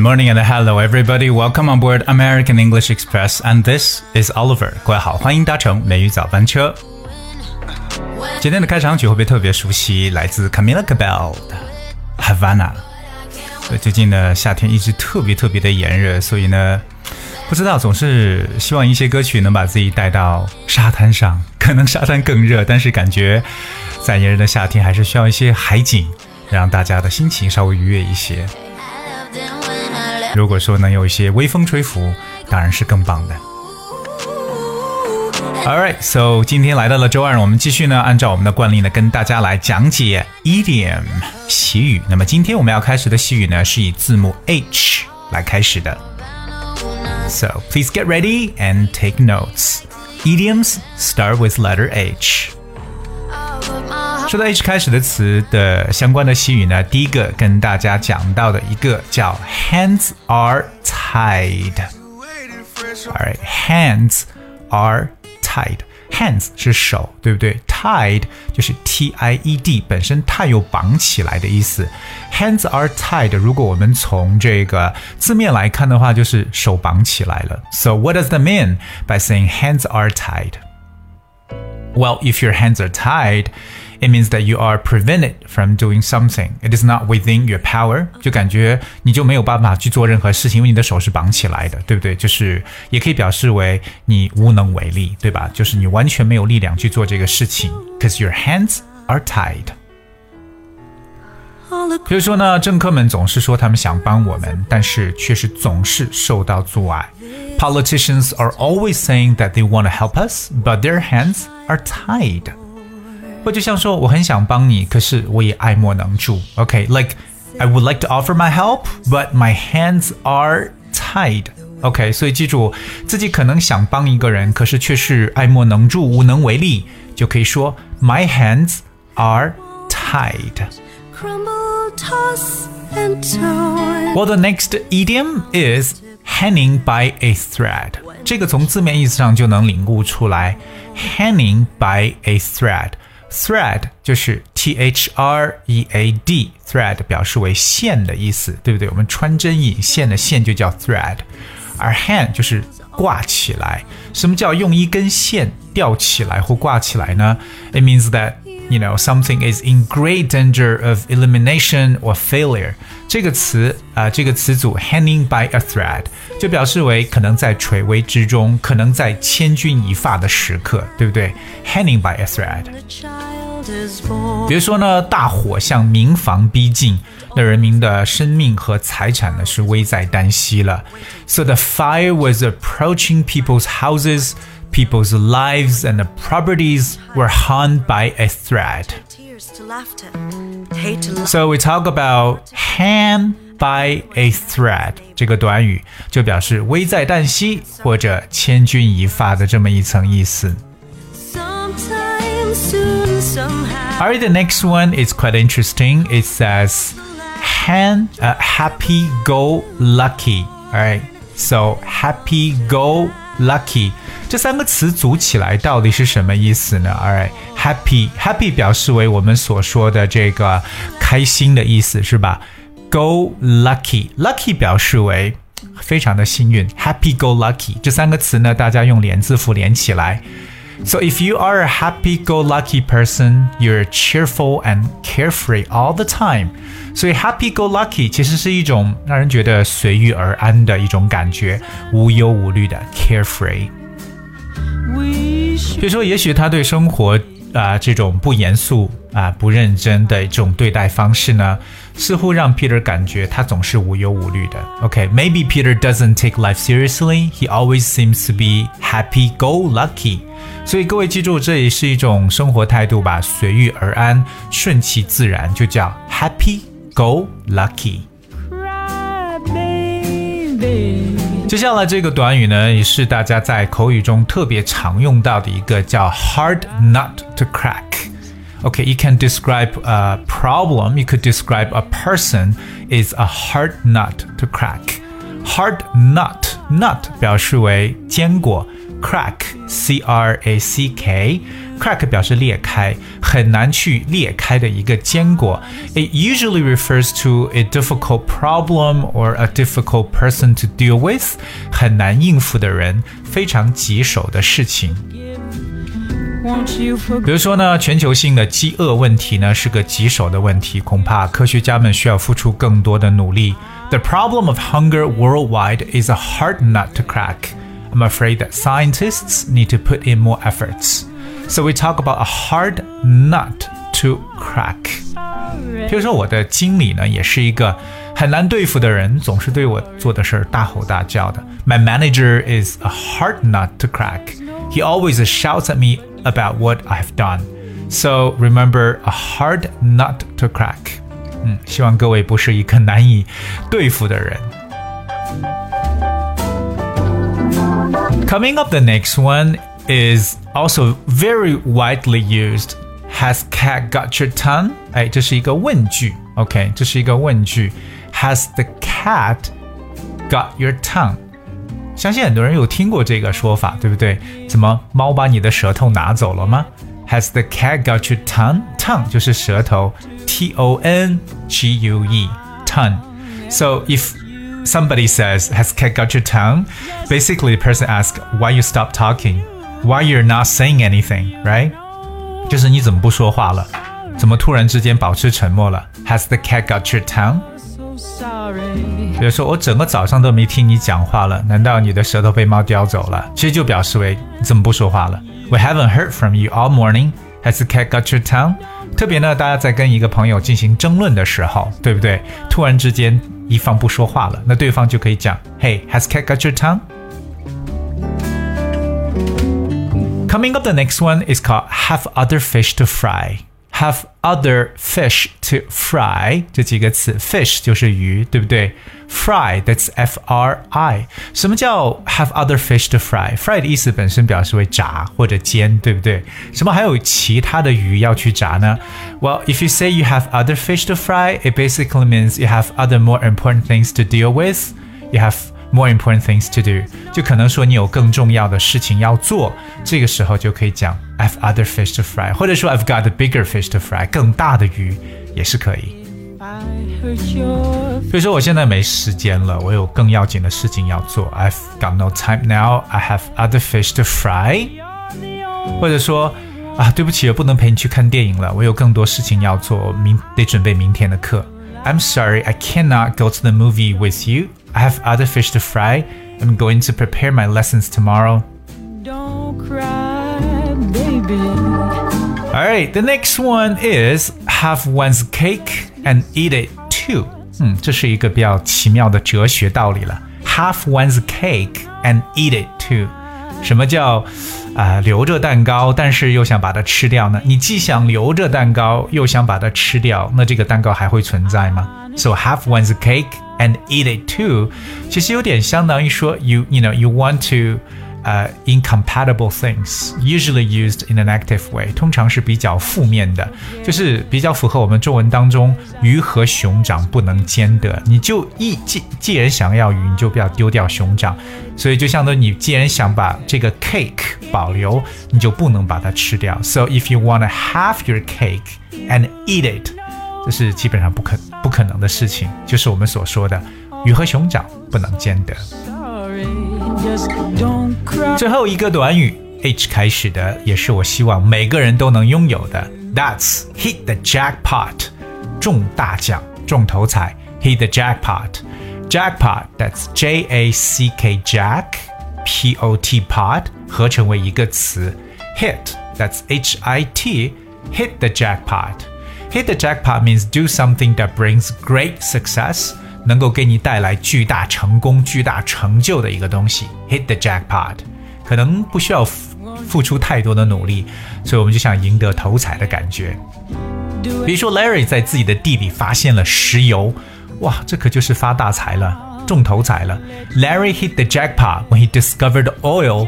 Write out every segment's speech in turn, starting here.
Morning and hello everybody. Welcome on board American English Express and this is Oliver. 各位好，欢迎搭乘美语早班车。今天的开场曲会不会特别熟悉？来自 Camila Cabello 的 Havana。最近呢夏天一直特别特别的炎热，所以呢，不知道总是希望一些歌曲能把自己带到沙滩上。可能沙滩更热，但是感觉在炎热的夏天还是需要一些海景，让大家的心情稍微愉悦一些。如果说能有一些微风吹拂，当然是更棒的。All right, so 今天来到了周二，我们继续呢，按照我们的惯例呢，跟大家来讲解 idiom 习语。那么今天我们要开始的习语呢，是以字母 H 来开始的。So please get ready and take notes. Idioms start with letter H. 说到 H 开始的词的相关的习语呢，第一个跟大家讲到的一个叫 hands are tied。Alright, hands are tied. Hands 是手，对不对？Tied 就是 T-I-E-D，本身 tie 有绑起来的意思。Hands are tied。如果我们从这个字面来看的话，就是手绑起来了。So what does that mean by saying hands are tied? Well, if your hands are tied it means that you are prevented from doing something. It is not within your power. 就感觉你就没有办法去做任何事情，因为你的手是绑起来的，对不对？就是也可以表示为你无能为力，对吧？就是你完全没有力量去做这个事情，because your hands are tied. 比如说呢，政客们总是说他们想帮我们，但是却是总是受到阻碍。Politicians are always saying that they want to help us, but their hands are tied. 或就像说我很想帮你，可是我也爱莫能助。OK，like、I would like to offer my help, but my hands are tied. OK，所以记住自己可能想帮一个人，可是却是爱莫能助、无能为力，就可以说 My hands are tied. crumble, toss, and turn. Well, the next idiom is hanging by a thread. 这个从字面意思上就能领悟出来，hanging by a thread。 Thread 就是 t h r e a d，thread 表示为线的意思，对不对？我们穿针引线的线就叫 thread，而 hang 就是挂起来。什么叫用一根线吊起来或挂起来呢？It means that you know something is in great danger of elimination or failure。这个词啊、呃这个词组 hanging by a thread 就表示为可能在垂危之中，可能在千钧一发的时刻，对不对？hanging by a thread。 The child is born. 比如说呢，大火向民房逼近，那人民的生命和财产呢是危在旦夕了。So the fire was approaching people's houses, people's lives and properties were hung by a thread. Tears to laughter. Hate to love. So we talk about hang by a thread 这个短语，就表示危在旦夕或者千钧一发的这么一层意思。 Sometime soon, somehow. Alright, the next one is quite interesting. It says "han uh, happy go lucky." Alright, so happy go lucky 这三个词组起来到底是什么意思呢？Alright, happy happy 表示为我们所说的这个开心的意思是吧？Go lucky lucky 表示为非常的幸运，happy go lucky 这三个词呢，大家用连字符连起来。So if you are a happy-go-lucky person, you're cheerful and carefree all the time. 所以 happy-go-lucky 其实是一种让人觉得随遇而安的一种感觉，无忧无虑的 carefree。 所以说，也许他对生活啊、这种不严肃啊、不认真的这种对待方式呢，似乎让 Peter 感觉他总是无忧无虑的。OK，maybe、Peter doesn't take life seriously. He always seems to be happy-go-lucky. 所以各位记住，这也是一种生活态度吧，随遇而安，顺其自然，就叫 happy-go-lucky。cry, baby. 接下来这个短语呢，也是大家在口语中特别常用到的一个叫 hard nut to crack。Okay, you can describe a problem. You could describe a person is a hard nut to crack. Hard nut, nut 表示为坚果，crack, c r a c k, crack 表示裂开，很难去裂开的一个坚果。It usually refers to a difficult problem or a difficult person to deal with，很难应付的人，非常棘手的事情。 Won't you forget? 比如说呢，全球性的饥饿问题呢是个棘手的问题，恐怕科学家们需要付出更多的努力。The problem of hunger worldwide is a hard nut to crack. I'm afraid that scientists need to put in more efforts. So we talk about a hard nut to crack. 比如说我的经理呢，也是一个很难对付的人，总是对我做的事儿大吼大叫的。My manager is a hard nut to crack. He always shouts at me about what I've done. So remember a hard nut to crack. 嗯，希望各位不是一个难以对付的人。Coming up, the next one is also very widely used. Has cat got your tongue? 哎，这是一个问句。OK，这是一个问句。Has the cat got your tongue? 相信很多人有听过这个说法，对不对？怎么猫把你的舌头拿走了吗？Has the cat got your tongue? Tongue 就是舌头，T O N G U E tongue. So if somebody says, "Has cat got your tongue?" Basically, the person asks, "Why you stop talking? Why you're not saying anything?" Right? 就是你怎么不说话了？怎么突然之间保持沉默了？Has the cat got your tongue? 比如说，我整个早上都没听你讲话了，难道你的舌头被猫叼走了？其实就表示为你怎么不说话了？We haven't heard from you all morning. Has the cat got your tongue? 特别呢，大家在跟一个朋友进行争论的时候，对不对？突然之间一方不说话了，那对方就可以讲，Hey, has cat got your tongue? Coming up, the next one is called have other fish to fry. Have other fish to fry 这几个词，fish 就是鱼，对不对？Fry that's F R I。什么叫 have other fish to fry? Fry 的意思本身表示为炸或者煎，对不对？什么还有其他的鱼要去炸呢？Well, if you say you have other fish to fry, it basically means you have other more important things to deal with. You have more important things to do，就可能说你有更重要的事情要做，这个时候就可以讲 I've other fish to fry，或者说 I've got a bigger fish to fry，更大的鱼也是可以。比如说我现在没时间了，我有更要紧的事情要做，I've got no time now. I have other fish to fry，或者说啊，对不起，我不能陪你去看电影了，我有更多事情要做，明得准备明天的课。I'm sorry, I cannot go to the movie with you. I have other fish to fry. I'm going to prepare my lessons tomorrow. Don't cry, baby. All right, the next one is have one's cake and eat it too. 嗯，这是一个比较奇妙的哲学道理了。Have one's cake and eat it too. 什么叫 啊、留着蛋糕，但是又想把它吃掉呢？你既想留着蛋糕，又想把它吃掉，那这个蛋糕还会存在吗？So have one's cake and eat it too. 其实有点相当于说 you you know you want to 呃、incompatible things usually used in an active way，通常是比较负面的，就是比较符合我们中文当中鱼和熊掌不能兼得。你就一既既然想要鱼，你就不要丢掉熊掌。所以就相当于你既然想把这个 cake 保留，你就不能把它吃掉。So if you want to have your cake and eat it，这是基本上不可不可能的事情，就是我们所说的鱼和熊掌不能兼得。 Sorry, just don't cry. 最后一个短语 H 开始的，也是我希望每个人都能拥有的。That's hit the jackpot，中大奖，中头彩。Hit the jackpot，jackpot that's J A C K Jack P O T pot 合成为一个词。Hit that's H I T hit the jackpot。Hit the jackpot means do something that brings great success， 能够给你带来巨大成功、巨大成就的一个东西。Hit the jackpot，可能不需要付付出太多的努力，所以我们就想赢得头彩的感觉。 Do 比如说，Larry 在自己的地里发现了石油，哇，这可就是发大财了，中头彩了。Larry hit the jackpot when he discovered oil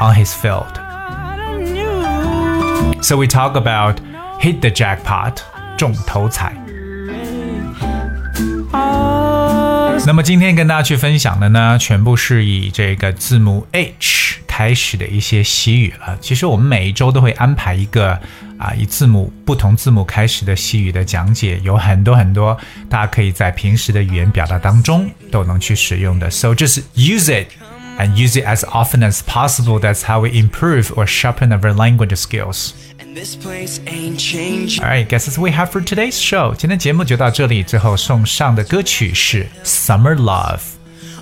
on his field. I knew. So we talk about hit the jackpot，中头彩。 那么今天跟大家去分享的呢，全部是以这个字母 H 开。始的一些习语了。其实我们每一周都会安排一个啊以字母不同字母开始的习语的讲解，有很多很多，大家可以在平时的语言表达当中都能去使用的。So just use it and use it as often as possible. That's how we improve or sharpen our language skills. And this place ain't changing. Alright, guess that's what we have for today's show. 今天节目就到这里，最后送上的歌曲是 Summer Love.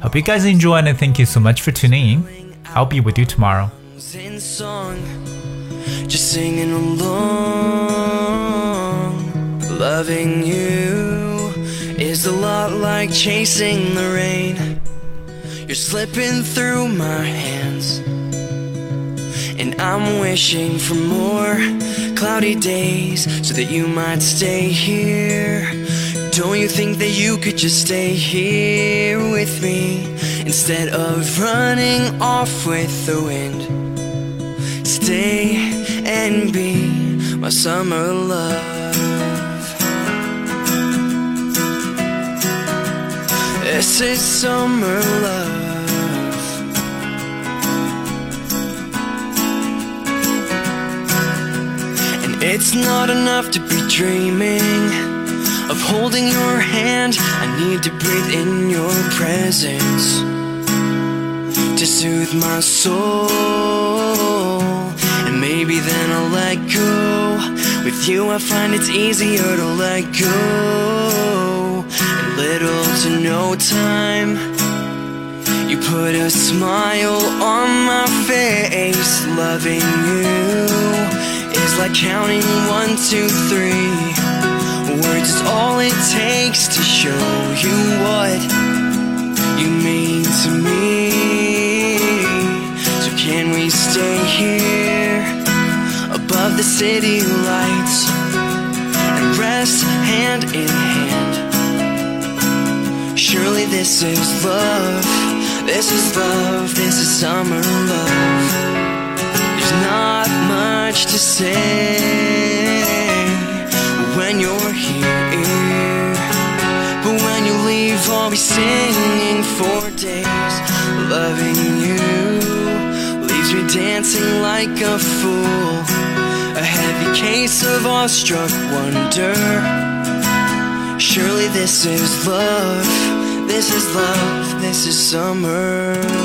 Hope you guys enjoy and thank you so much for tuning in. I'll be with you tomorrow. in song, just singing along. Loving you is a lot like chasing the rain. You're slipping through my hands, and I'm wishing for more cloudy days so that you might stay here. Don't you think that you could just stay here with me instead of running off with the wind? Stay and be my summer love. This is summer love. It's not enough to be dreaming of holding your hand. I need to breathe in your presence to soothe my soul. And maybe then I'll let go. With you, I find it's easier to let go. In little to no time, you put a smile on my face. Loving you is like counting one, two, three. Words is all it takes to show you what you mean to me. So can we stay here above the city lights and rest hand in hand? Surely this is love, this is love, this is summer love. There's not much to say when you're here. But when you leave, I'll be singing for days. Loving you leaves me dancing like a fool. A heavy case of awestruck wonder. Surely this is love, this is love, this is summer